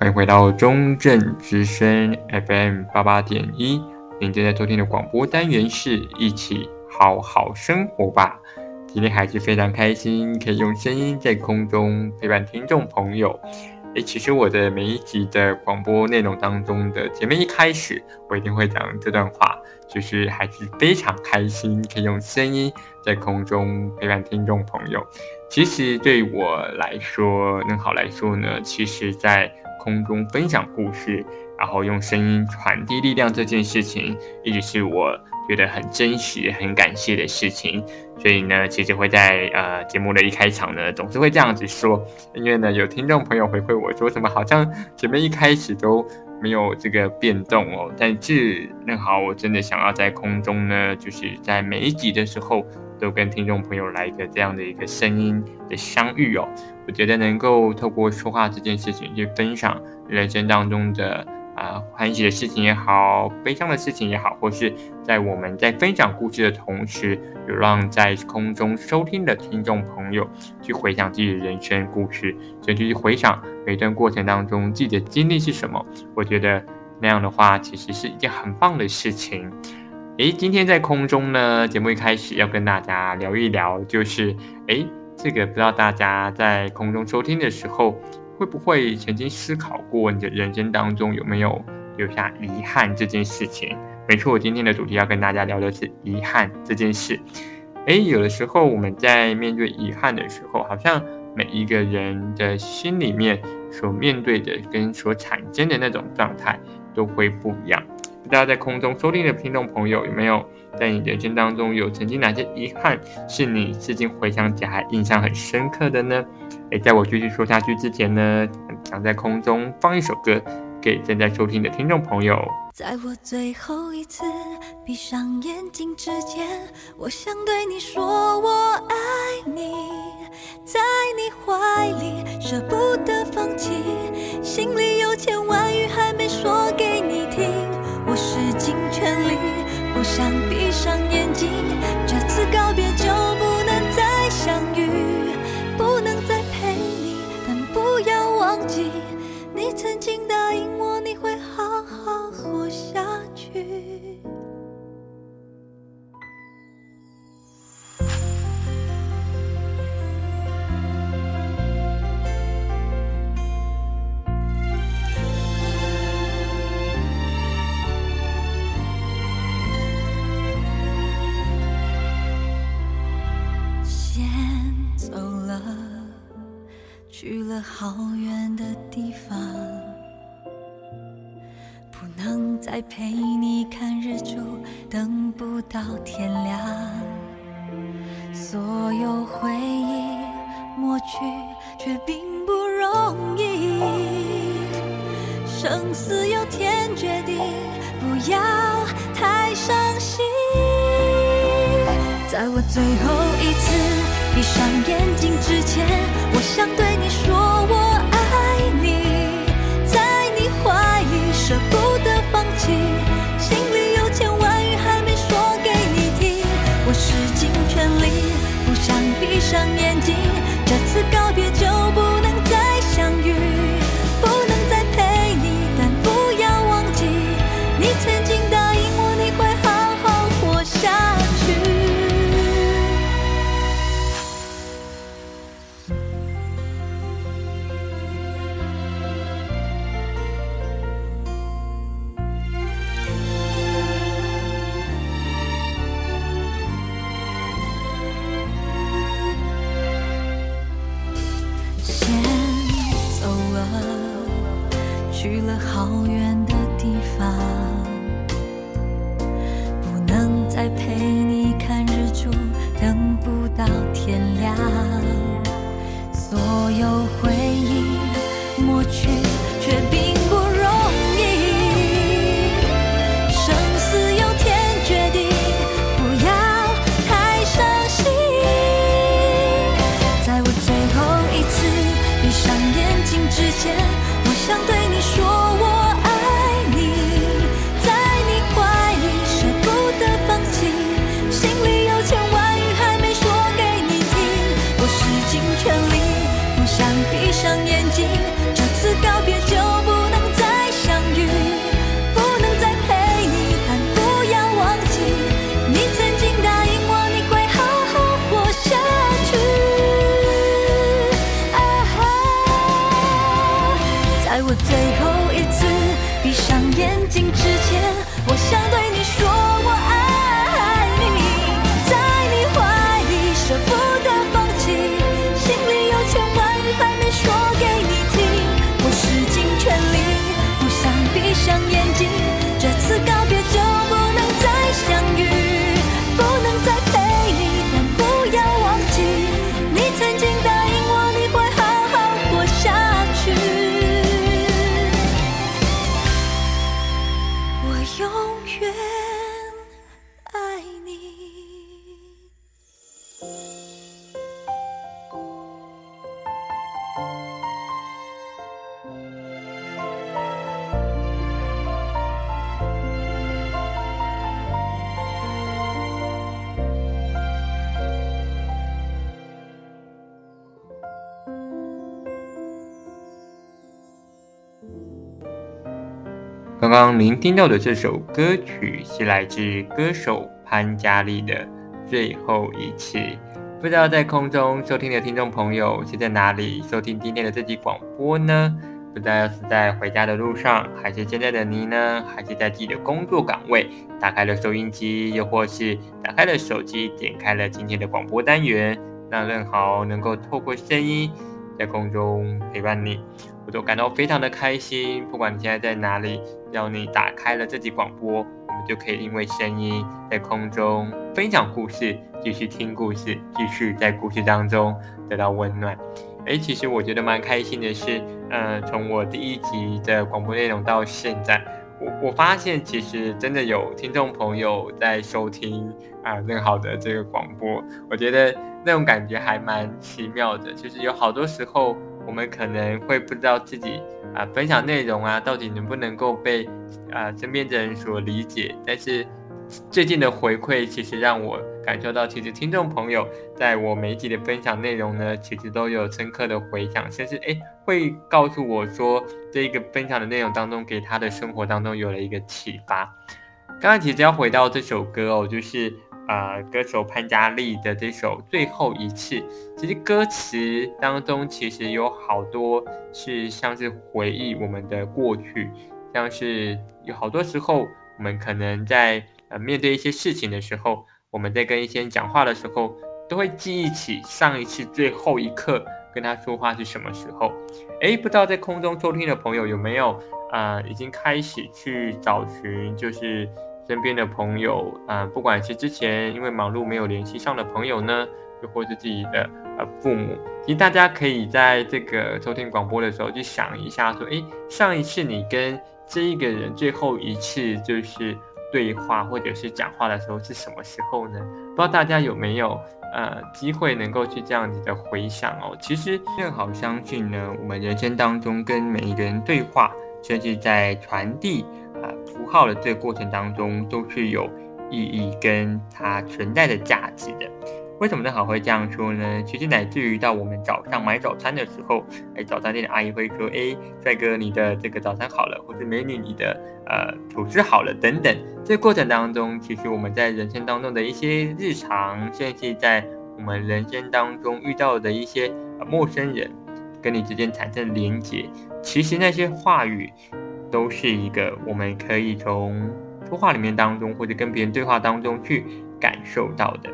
欢迎回到中正之声 FM 八八点一，您正在收听的广播单元是一起好好生活吧。今天还是非常开心，可以用声音在空中陪伴听众朋友。诶，其实我的每一集的广播内容当中的前面一开始，我一定会讲这段话，就是还是非常开心，可以用声音在空中陪伴听众朋友。其实对我来说，能好来说呢，其实在空中分享故事，然后用声音传递力量这件事情，一直是我觉得很真实、很感谢的事情。所以呢，其实会在呃节目的一开场呢，总是会这样子说，因为呢，有听众朋友回馈我说什么，好像前面一开始都没有这个变动哦。但是正好我真的想要在空中呢，就是在每一集的时候，都跟听众朋友来一个这样的一个声音的相遇哦。我觉得能够透过说话这件事情去分享人生当中的。啊，欢喜的事情也好，悲伤的事情也好，或是在我们在分享故事的同时，有让在空中收听的听众朋友去回想自己的人生故事，甚至去回想每段过程当中自己的经历是什么。我觉得那样的话，其实是一件很棒的事情。诶，今天在空中呢，节目一开始要跟大家聊一聊，就是诶，这个不知道大家在空中收听的时候。会不会曾经思考过你的人生当中有没有留下遗憾这件事情？没错，我今天的主题要跟大家聊的是遗憾这件事。诶，有的时候我们在面对遗憾的时候，好像每一个人的心里面所面对的跟所产生的那种状态都会不一样。不知道在空中收听的听众朋友有没有在你人生当中有曾经哪些遗憾是你至今回想起来还印象很深刻的呢？诶，在我继续说下去之前呢，想在空中放一首歌给正在收听的听众朋友。在我最后一次闭上眼睛之前，我想对你说我爱你，在你怀里舍不得放弃，心里有千万语还没说给你听，到天亮。所有回忆抹去，却并不容易。生死由天决定，不要太伤心。在我最后一次。闭上眼睛之前，我想对刚刚您听到的这首歌曲是来自歌手潘嘉丽的《最后一次》。不知道在空中收听的听众朋友是在哪里收听今天的这集广播呢？不知道是在回家的路上，还是现在的你呢？还是在自己的工作岗位，打开了收音机，又或是打开了手机，点开了今天的广播单元，让任豪能够透过声音在空中陪伴你。我都感到非常的开心，不管你现在在哪里，只要你打开了这集广播，我们就可以因为声音在空中分享故事，继续听故事，继续在故事当中得到温暖。诶，其实我觉得蛮开心的是，呃，从我第一集的广播内容到现在，我我发现其实真的有听众朋友在收听啊，任、好的这个广播，我觉得那种感觉还蛮奇妙的，就是有好多时候。我们可能会不知道自己啊、分享内容啊到底能不能够被啊、身边的人所理解，但是最近的回馈其实让我感受到，其实听众朋友在我每一集的分享内容呢，其实都有深刻的回响，甚至诶会告诉我说这一个分享的内容当中给他的生活当中有了一个启发。刚刚其实要回到这首歌哦，就是。呃，歌手潘嘉丽的这首《最后一次》，其实歌词当中其实有好多是像是回忆我们的过去，像是有好多时候我们可能在呃面对一些事情的时候，我们在跟一些人讲话的时候，都会记忆起上一次最后一刻跟他说话是什么时候。诶，不知道在空中收听的朋友有没有呃已经开始去找寻，就是。身边的朋友啊、呃，不管是之前因为忙碌没有联系上的朋友呢，又或是自己的呃父母，其实大家可以在这个收听广播的时候去想一下，说，诶，上一次你跟这一个人最后一次就是对话或者是讲话的时候是什么时候呢？不知道大家有没有呃机会能够去这样子的回想哦？其实正好相信呢，我们人生当中跟每一个人对话，甚至在传递。啊，符号的这个过程当中都是有意义跟它存在的价值的。为什么正好会这样说呢？其实乃至于到我们早上买早餐的时候，哎，早餐店的阿姨会说：“哎，帅哥，你的这个早餐好了，或者美女，你的呃吐司好了，等等。”这过程当中，其实我们在人生当中的一些日常，甚至在我们人生当中遇到的一些陌生人，跟你之间产生连结，其实那些话语。都是一个我们可以从说话里面当中，或者跟别人对话当中去感受到的。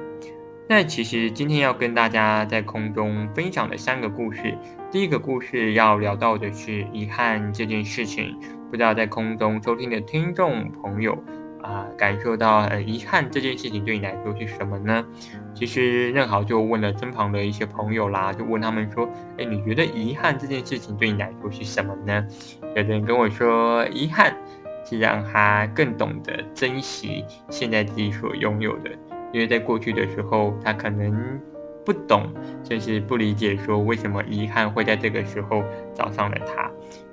那其实今天要跟大家在空中分享的三个故事，第一个故事要聊到的是遗憾这件事情，不知道在空中收听的听众朋友。啊，感受到很遗憾这件事情对你来说是什么呢？其实任豪就问了身旁的一些朋友啦，就问他们说，哎，你觉得遗憾这件事情对你来说是什么呢？有的人跟我说，遗憾是让他更懂得珍惜现在自己所拥有的，因为在过去的时候，他可能不懂，甚至不理解说为什么遗憾会在这个时候找上了他。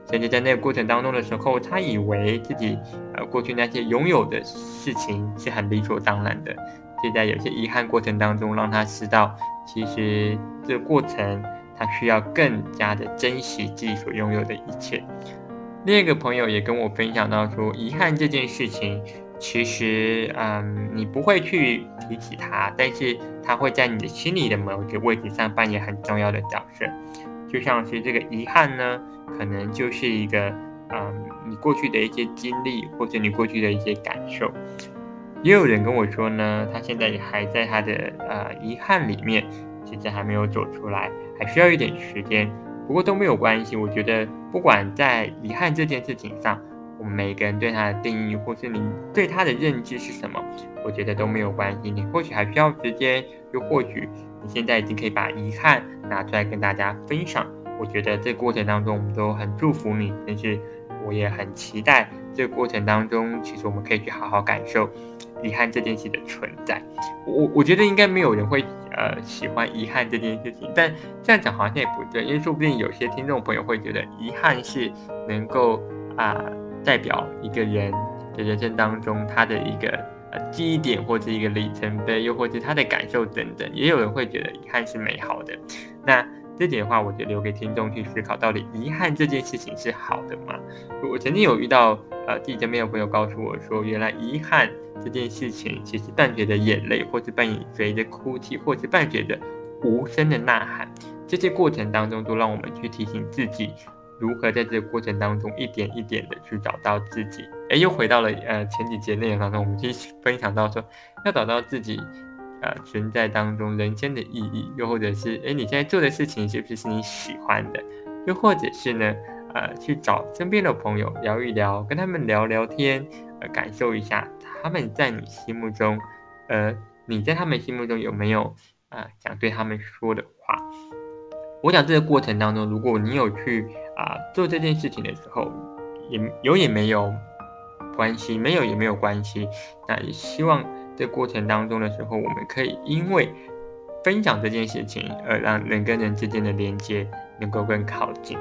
甚至在那个过程当中的时候，他以为自己呃过去那些拥有的事情是很理所当然的。现在有些遗憾过程当中，让他知道，其实这过程他需要更加的珍惜自己所拥有的一切。另一个朋友也跟我分享到说，遗憾这件事情，其实嗯你不会去提起它，但是它会在你的心里的某一个位置上扮演很重要的角色。就像是这个遗憾呢。可能就是一个，嗯，你过去的一些经历，或者你过去的一些感受。也有人跟我说呢，他现在也还在他的呃遗憾里面，其实还没有走出来，还需要一点时间。不过都没有关系，我觉得不管在遗憾这件事情上，我们每个人对他的定义，或是你对他的认知是什么，我觉得都没有关系。你或许还需要时间，又或许你现在已经可以把遗憾拿出来跟大家分享。我觉得这过程当中，我们都很祝福你，但是我也很期待这过程当中，其实我们可以去好好感受。遗憾这件事的存在，我我觉得应该没有人会呃喜欢遗憾这件事情，但这样讲好像也不对，因为说不定有些听众朋友会觉得遗憾是能够啊、代表一个人的人生当中他的一个呃记忆点或者一个里程碑，又或者他的感受等等，也有人会觉得遗憾是美好的。那这点的话，我就留给听众去思考，到底遗憾这件事情是好的吗？我曾经有遇到呃自己身边有朋友告诉我说，原来遗憾。这件事情其实伴随着眼泪，或是伴随着哭泣，或是伴随着无声的呐喊，这些过程当中都让我们去提醒自己，如何在这个过程当中一点一点的去找到自己。哎，又回到了呃前几节内容当中，我们去分享到说，要找到自己呃存在当中人生的意义，又或者是哎你现在做的事情是不是是你喜欢的，又或者是呢呃去找身边的朋友聊一聊，跟他们聊聊天，呃感受一下。他们在你心目中，呃，你在他们心目中有没有啊、想对他们说的话？我想这个过程当中，如果你有去啊、做这件事情的时候，也有也没有关系，没有也没有关系。那也希望这过程当中的时候，我们可以因为分享这件事情，而让人跟人之间的连接能够更靠近。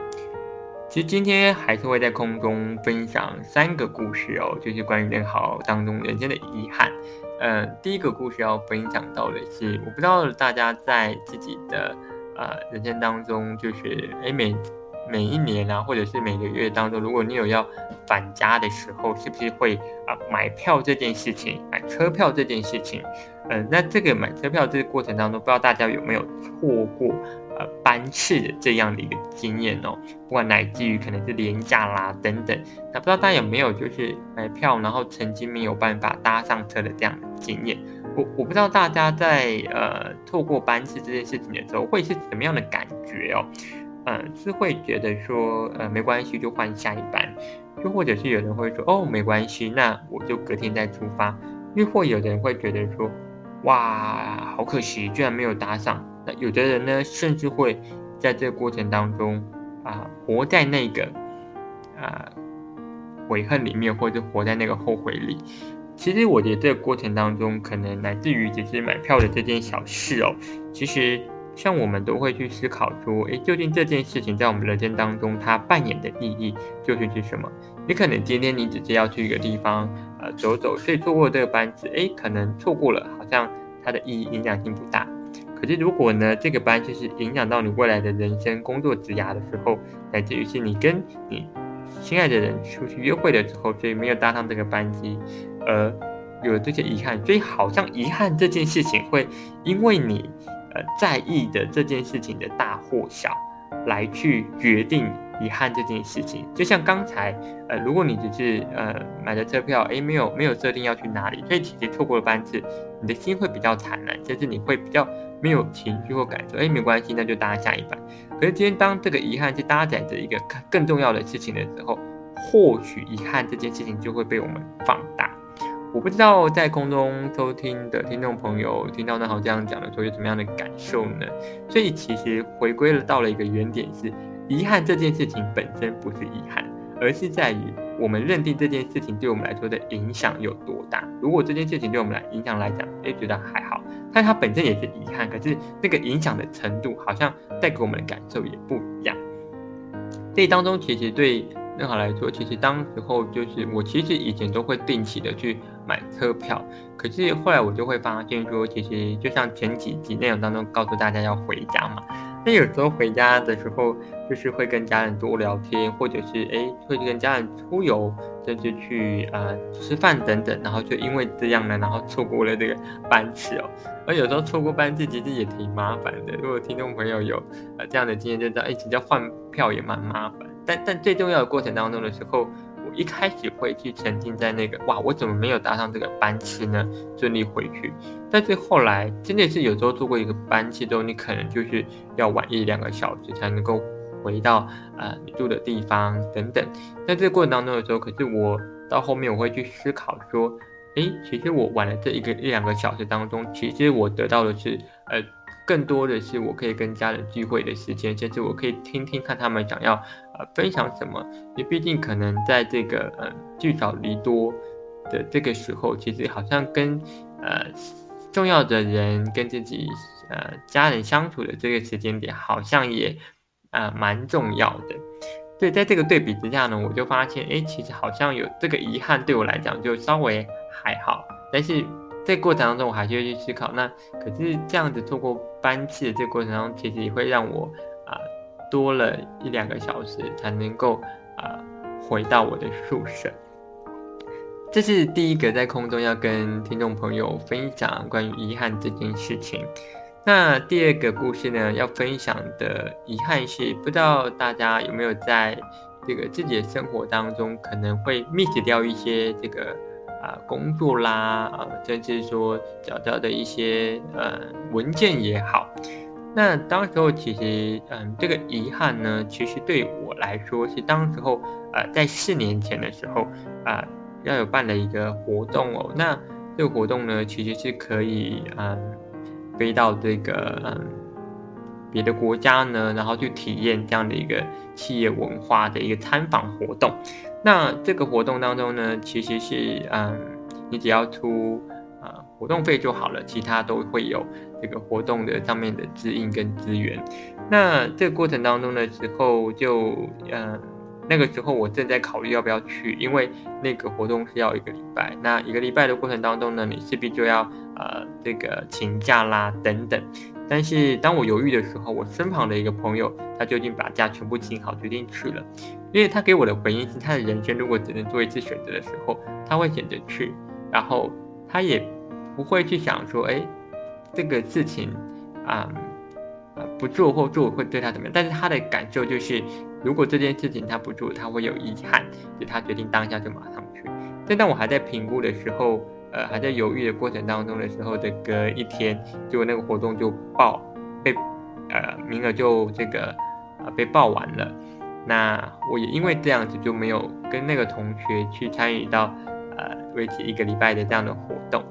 其实今天还是会在空中分享三个故事哦，就是关于人好当中人生的遗憾。嗯、呃，第一个故事要分享到的是，我不知道大家在自己的呃人生当中，就是诶每每一年啊，或者是每个月当中，如果你有要返家的时候，是不是会啊、买票这件事情，买车票这件事情？嗯、呃，那这个买车票这个过程当中，不知道大家有没有错过？呃，班次的这样的一个经验哦，不管乃至于可能是廉价啦等等，那不知道大家有没有就是买票，然后曾经没有办法搭上车的这样的经验？我我不知道大家在呃错过班次这件事情的时候会是什么样的感觉哦？嗯、是会觉得说呃没关系就换下一班，又或者是有人会说哦没关系，那我就隔天再出发，又或有人会觉得说哇好可惜，居然没有搭上。那有的人呢，甚至会在这个过程当中啊，活在那个啊悔恨里面，或者活在那个后悔里。其实我觉得这个过程当中，可能乃至于只是买票的这件小事哦。其实像我们都会去思考说，诶，究竟这件事情在我们人生当中它扮演的意义究竟是什么？你可能今天你只是要去一个地方呃走走，所以错过这个班次，诶，可能错过了，好像它的意义影响性不大。可是如果呢，这个班就是影响到你未来的人生、工作、职涯的时候，乃至于是你跟你心爱的人出去约会的时候，所以没有搭上这个班机，而有这些遗憾，所以好像遗憾这件事情会因为你呃在意的这件事情的大或小，来去决定遗憾这件事情。就像刚才呃，如果你只是呃买的车票，诶，没有没有设定要去哪里，所以其实错过了班次，你的心会比较惨然，甚至你会比较。没有情绪或感受，哎，没关系，那就搭下一班。可是今天当这个遗憾去搭载着一个更重要的事情的时候，或许遗憾这件事情就会被我们放大。我不知道在空中收听的听众朋友听到那好这样讲的时候有什么样的感受呢？所以其实回归了到了一个原点是，遗憾这件事情本身不是遗憾，而是在于我们认定这件事情对我们来说的影响有多大。如果这件事情对我们来影响来讲，哎，觉得还好。但它本身也是遗憾，可是那个影响的程度好像带给我们的感受也不一样。这当中其实对任豪来说，其实当时候就是我其实以前都会定期的去买车票，可是后来我就会发现说，其实就像前几集内容当中告诉大家要回家嘛。那有时候回家的时候，就是会跟家人多聊天，或者是哎，会跟家人出游，甚至去呃吃饭等等，然后就因为这样呢，然后错过了这个班次哦。而有时候错过班次其实也挺麻烦的。如果听众朋友有呃这样的经验，就知道哎，其实换票也蛮麻烦。但但最重要的过程当中的时候，一开始会去沉浸在那个哇，我怎么没有搭上这个班次呢？顺利回去。但是后来真的是有时候坐过一个班次之后，你可能就是要晚一两个小时才能够回到呃你住的地方等等。在这个过程当中的时候，可是我到后面我会去思考说，诶，其实我晚了这一个一两个小时当中，其实我得到的是呃。更多的是我可以跟家人聚会的时间，甚至我可以听听看他们想要呃分享什么。因为毕竟可能在这个呃聚少离多的这个时候，其实好像跟呃重要的人跟自己呃家人相处的这个时间点，好像也呃蛮重要的。对，在这个对比之下呢，我就发现，哎，其实好像有这个遗憾对我来讲就稍微还好，但是。在过程当中，我还是会去思考，那可是这样子透过班次的这个过程当中，其实也会让我啊、多了一两个小时才能够啊、回到我的宿舍。这是第一个在空中要跟听众朋友分享关于遗憾这件事情。那第二个故事呢，要分享的遗憾是，不知道大家有没有在这个自己的生活当中可能会 miss 掉一些这个。啊，工作啦，啊，甚至说找到的一些呃文件也好，那当时候其实嗯，这个遗憾呢，其实对我来说是当时候呃在四年前的时候啊、要有办了一个活动哦，那这个活动呢，其实是可以嗯飞到这个嗯别的国家呢，然后去体验这样的一个企业文化的一个参访活动。那这个活动当中呢，其实是嗯，你只要出啊、呃、活动费就好了，其他都会有这个活动的上面的指引跟资源。那这个过程当中的时候就，就嗯那个时候我正在考虑要不要去，因为那个活动是要一个礼拜，那一个礼拜的过程当中呢，你势必就要呃这个请假啦等等。但是当我犹豫的时候，我身旁的一个朋友，他就已经把假全部请好，决定去了。因为他给我的回应是，他的人生如果只能做一次选择的时候，他会选择去，然后他也不会去想说，哎，这个事情啊，不做或做会对他怎么样。但是他的感受就是，如果这件事情他不做，他会有遗憾，所以他决定当下就马上去。但当我还在评估的时候。呃，还在犹豫的过程当中的时候的隔一天，结果那个活动就报被呃名额就这个啊、呃、被报完了。那我也因为这样子就没有跟那个同学去参与到呃为期一个礼拜的这样的活动。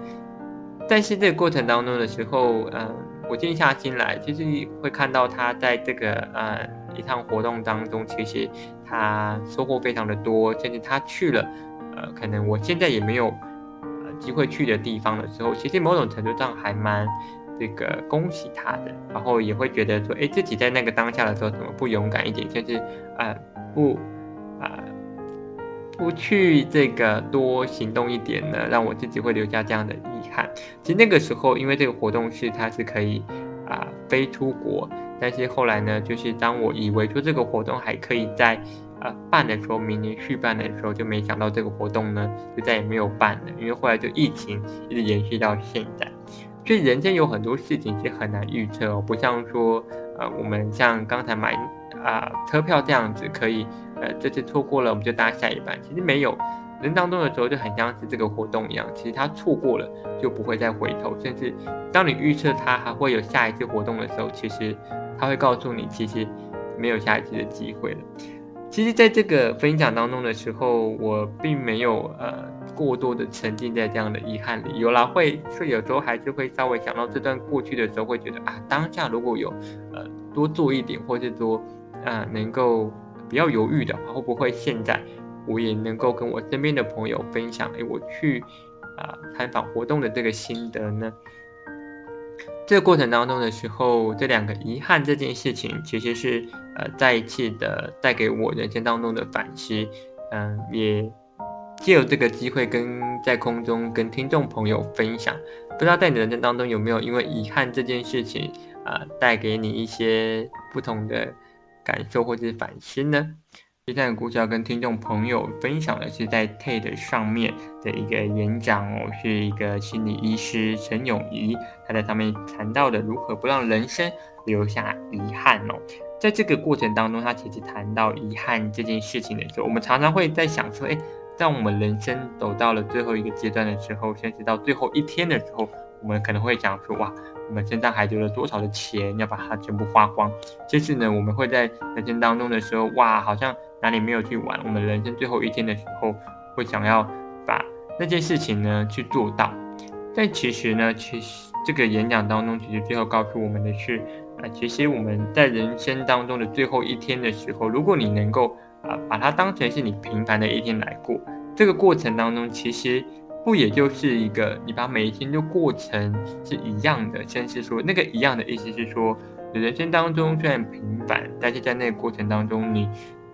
但是这个过程当中的时候，嗯、我静下心来，其实会看到他在这个呃一趟活动当中，其实他收获非常的多，甚至他去了呃可能我现在也没有。机会去的地方的时候，其实某种程度上还蛮这个恭喜他的，然后也会觉得说，哎，自己在那个当下的时候怎么不勇敢一点，就是啊不啊不去这个多行动一点呢，让我自己会留下这样的遗憾。其实那个时候，因为这个活动是它是可以啊飞出国，但是后来呢，就是当我以为说这个活动还可以在。呃，办的时候，明年续办的时候，就没想到这个活动呢，就再也没有办了，因为后来就疫情一直延续到现在。所以人生有很多事情是很难预测哦，不像说，呃，我们像刚才买啊、车票这样子，可以，呃，这次错过了我们就搭下一班。其实没有，人当中的时候就很像是这个活动一样，其实它错过了就不会再回头，甚至当你预测它还会有下一次活动的时候，其实他会告诉你，其实没有下一次的机会了。其实，在这个分享当中的时候，我并没有呃过多的沉浸在这样的遗憾里。有啦，会是有时候还是会稍微想到这段过去的时候，会觉得啊，当下如果有呃多做一点，或者说啊、能够不要犹豫的话，会不会现在我也能够跟我身边的朋友分享，哎，我去啊、呃、参访活动的这个心得呢？这个过程当中的时候，这两个遗憾这件事情，其实是呃再一次的带给我人生当中的反思，嗯、也借由这个机会跟在空中跟听众朋友分享，不知道在你的人生当中有没有因为遗憾这件事情啊、呃、带给你一些不同的感受或者是反思呢？今天的故事要跟听众朋友分享的是在 TED 上面的一个演讲哦，是一个心理医师陈永仪他在上面谈到的如何不让人生留下遗憾哦。在这个过程当中，他其实谈到遗憾这件事情的时候，我们常常会在想说，哎，在我们人生走到了最后一个阶段的时候，甚至到最后一天的时候，我们可能会想说，哇，我们身上还留了多少的钱，要把它全部花光。其实呢，我们会在人生当中的时候，哇，好像哪里没有去玩，我们人生最后一天的时候，会想要把那件事情呢去做到。但其实呢，其实这个演讲当中，其实最后告诉我们的是，啊，其实我们在人生当中的最后一天的时候，如果你能够啊把它当成是你平凡的一天来过，这个过程当中，其实不也就是一个你把每一天都过成是一样的，甚至说那个一样的意思是说，你人生当中虽然平凡，但是在那个过程当中，你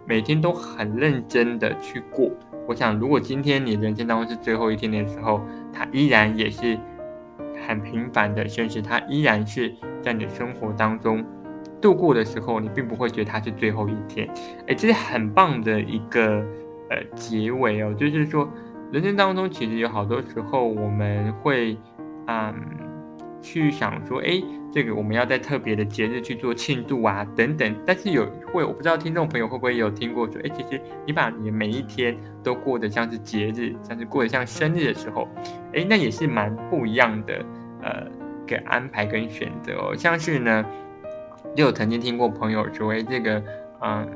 每天都很认真的去过。我想，如果今天你人生当中是最后一天的时候，它依然也是很平凡的，甚至它依然是在你的生活当中度过的时候，你并不会觉得它是最后一天。哎，这是很棒的一个呃结尾哦，就是说，人生当中其实有好多时候我们会嗯去想说，哎。这个我们要在特别的节日去做庆祝啊，等等。但是有会，我不知道听众朋友会不会有听过说，哎，其实你把你的每一天都过得像是节日，像是过得像生日的时候，哎，那也是蛮不一样的，呃，个安排跟选择哦。像是呢，就有曾经听过朋友说，哎，这个，嗯，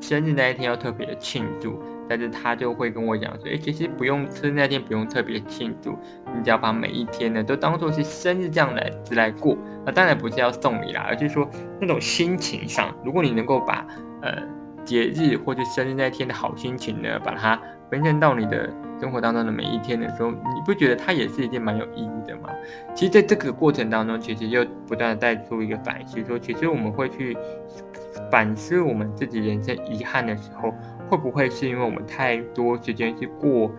生日那一天要特别的庆祝。但是他就会跟我讲说，哎，其实不用吃那天不用特别庆祝，你只要把每一天呢都当做是生日这样来来过。那当然不是要送礼啦，而是说那种心情上，如果你能够把呃节日或者生日那天的好心情呢，把它分享到你的生活当中的每一天的时候，你不觉得它也是一件蛮有意义的吗？其实在这个过程当中，其实又不断的带出一个反思，说其实我们会去反思我们自己人生遗憾的时候。会不会是因为我们太多时间是过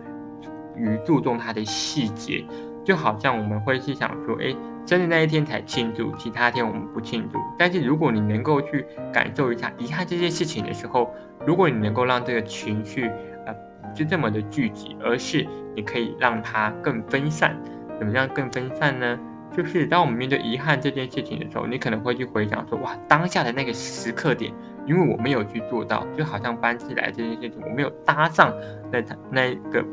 于注重它的细节，就好像我们会是想说，哎，生日那一天才庆祝，其他天我们不庆祝。但是如果你能够去感受一下遗憾这件事情的时候，如果你能够让这个情绪呃不是这么的聚集，而是你可以让它更分散。怎么样更分散呢？就是当我们面对遗憾这件事情的时候，你可能会去回想说，哇，当下的那个时刻点。因为我没有去做到，就好像搬起来这件事情，我没有搭上那台那个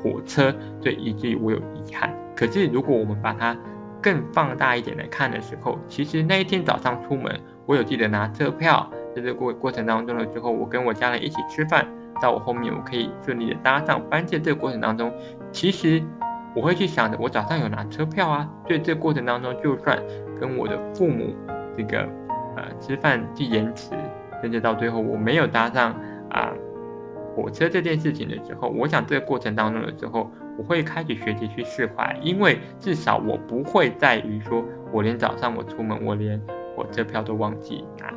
火车，所以以至于我有遗憾。可是如果我们把它更放大一点来看的时候，其实那一天早上出门，我有记得拿车票，在这过过程当中了之后，我跟我家人一起吃饭，到我后面我可以顺利的搭上班车。这个过程当中，其实我会去想着，我早上有拿车票啊，所以这过程当中，就算跟我的父母这个呃吃饭去延迟。甚至到最后我没有搭上啊火车这件事情的时候，我想这个过程当中的时候，我会开始学习去释怀，因为至少我不会在于说我连早上我出门我连火车票都忘记拿，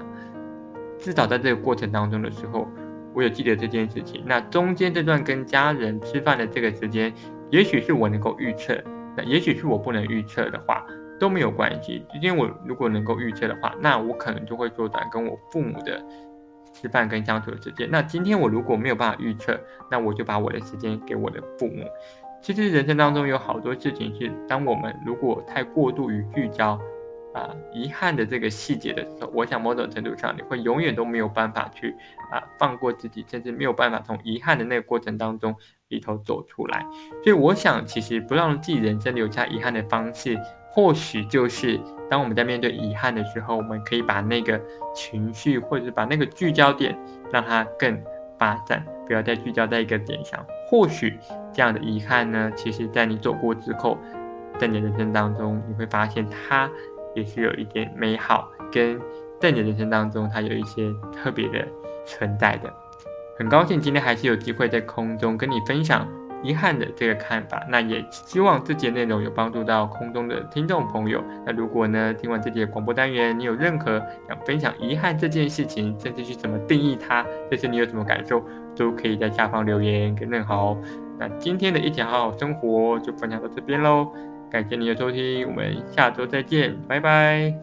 至少在这个过程当中的时候，我有记得这件事情。那中间这段跟家人吃饭的这个时间，也许是我能够预测，那也许是我不能预测的话。都没有关系。今天我如果能够预测的话，那我可能就会缩短跟我父母的吃饭跟相处的时间。那今天我如果没有办法预测，那我就把我的时间给我的父母。其实人生当中有好多事情是，当我们如果太过度于聚焦啊、遗憾的这个细节的时候，我想某种程度上你会永远都没有办法去啊、放过自己，甚至没有办法从遗憾的那个过程当中里头走出来。所以我想，其实不让自己人生留下遗憾的方式。或许就是当我们在面对遗憾的时候，我们可以把那个情绪，或者是把那个聚焦点，让它更发展，不要再聚焦在一个点上。或许这样的遗憾呢，其实在你走过之后，在你人生当中，你会发现它也是有一点美好，跟在你的人生当中，它有一些特别的存在的。很高兴今天还是有机会在空中跟你分享。遗憾的这个看法，那也希望这节内容有帮助到空中的听众朋友。那如果呢，听完这节广播单元，你有任何想分享遗憾这件事情，甚至是怎么定义它，这些你有什么感受，都可以在下方留言给任豪。那今天的一起好好生活就分享到这边喽，感谢你的收听，我们下周再见，拜拜。